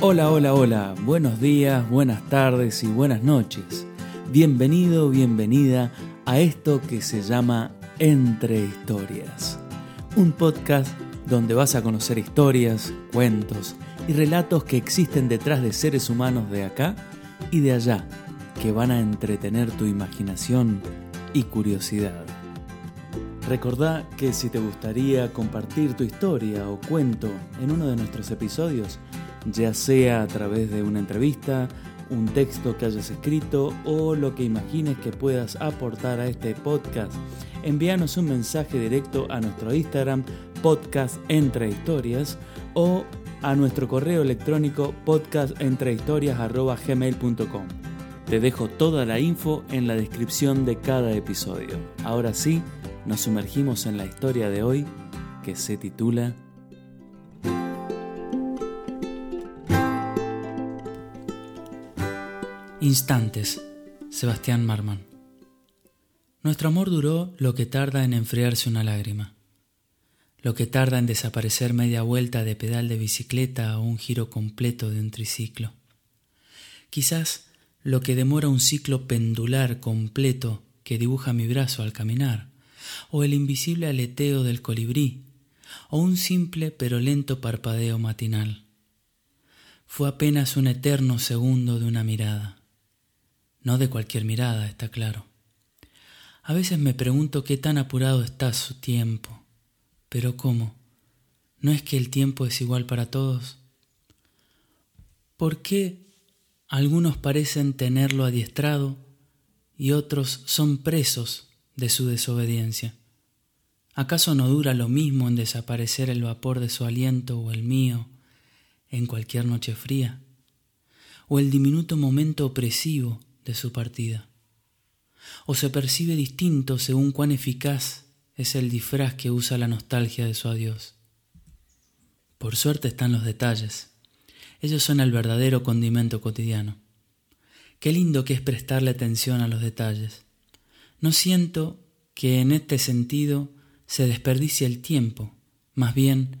Hola, hola, hola, buenos días, buenas tardes y buenas noches. Bienvenido, bienvenida a esto que se llama Entre Historias. Un podcast donde vas a conocer historias, cuentos y relatos que existen detrás de seres humanos de acá y de allá, que van a entretener tu imaginación y curiosidad. Recordá que si te gustaría compartir tu historia o cuento en uno de nuestros episodios, ya sea a través de una entrevista, un texto que hayas escrito o lo que imagines que puedas aportar a este podcast, envíanos un mensaje directo a nuestro Instagram podcast entre historias o a nuestro correo electrónico podcastentrehistorias.gmail.com. Te dejo toda la info en la descripción de cada episodio. Ahora sí, nos sumergimos en la historia de hoy que se titula Instantes, Sebastián Marman. Nuestro amor duró lo que tarda en enfriarse una lágrima, lo que tarda en desaparecer media vuelta de pedal de bicicleta o un giro completo de un triciclo. Quizás lo que demora un ciclo pendular completo que dibuja mi brazo al caminar, o el invisible aleteo del colibrí, o un simple pero lento parpadeo matinal. Fue apenas un eterno segundo de una mirada no de cualquier mirada, está claro. A veces me pregunto qué tan apurado está su tiempo. Pero ¿cómo? ¿No es que el tiempo es igual para todos? ¿Por qué algunos parecen tenerlo adiestrado y otros son presos de su desobediencia? ¿Acaso no dura lo mismo en desaparecer el vapor de su aliento o el mío en cualquier noche fría? ¿O el diminuto momento opresivo de su partida. O se percibe distinto según cuán eficaz es el disfraz que usa la nostalgia de su adiós. Por suerte están los detalles. Ellos son el verdadero condimento cotidiano. Qué lindo que es prestarle atención a los detalles. No siento que en este sentido se desperdicie el tiempo, más bien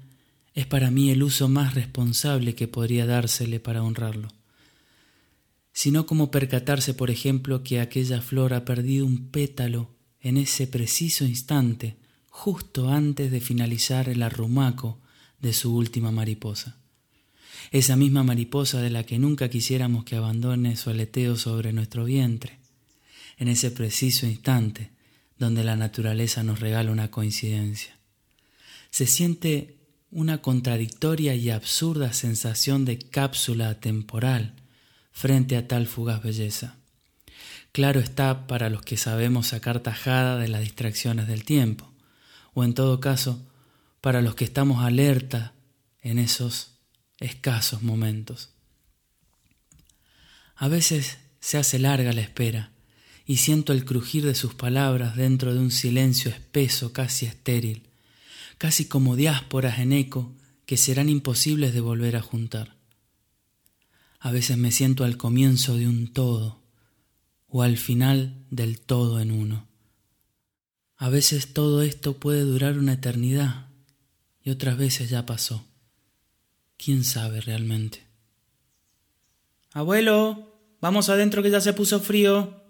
es para mí el uso más responsable que podría dársele para honrarlo sino como percatarse, por ejemplo, que aquella flor ha perdido un pétalo en ese preciso instante, justo antes de finalizar el arrumaco de su última mariposa. Esa misma mariposa de la que nunca quisiéramos que abandone su aleteo sobre nuestro vientre, en ese preciso instante donde la naturaleza nos regala una coincidencia. Se siente una contradictoria y absurda sensación de cápsula temporal, frente a tal fugaz belleza. Claro está para los que sabemos sacar tajada de las distracciones del tiempo, o en todo caso, para los que estamos alerta en esos escasos momentos. A veces se hace larga la espera y siento el crujir de sus palabras dentro de un silencio espeso, casi estéril, casi como diásporas en eco que serán imposibles de volver a juntar. A veces me siento al comienzo de un todo o al final del todo en uno. A veces todo esto puede durar una eternidad y otras veces ya pasó. ¿Quién sabe realmente? Abuelo, vamos adentro que ya se puso frío.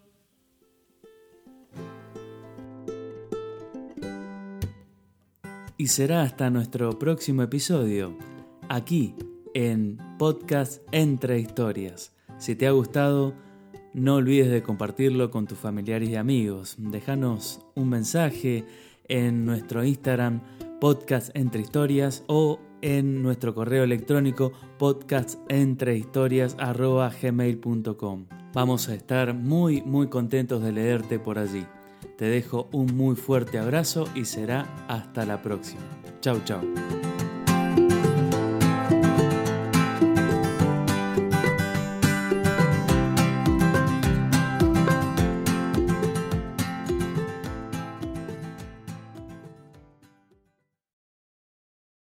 Y será hasta nuestro próximo episodio, aquí en podcast Entre Historias. Si te ha gustado, no olvides de compartirlo con tus familiares y amigos. Déjanos un mensaje en nuestro Instagram podcast entre historias o en nuestro correo electrónico podcastentrehistorias.gmail.com. Vamos a estar muy muy contentos de leerte por allí. Te dejo un muy fuerte abrazo y será hasta la próxima. Chau chau.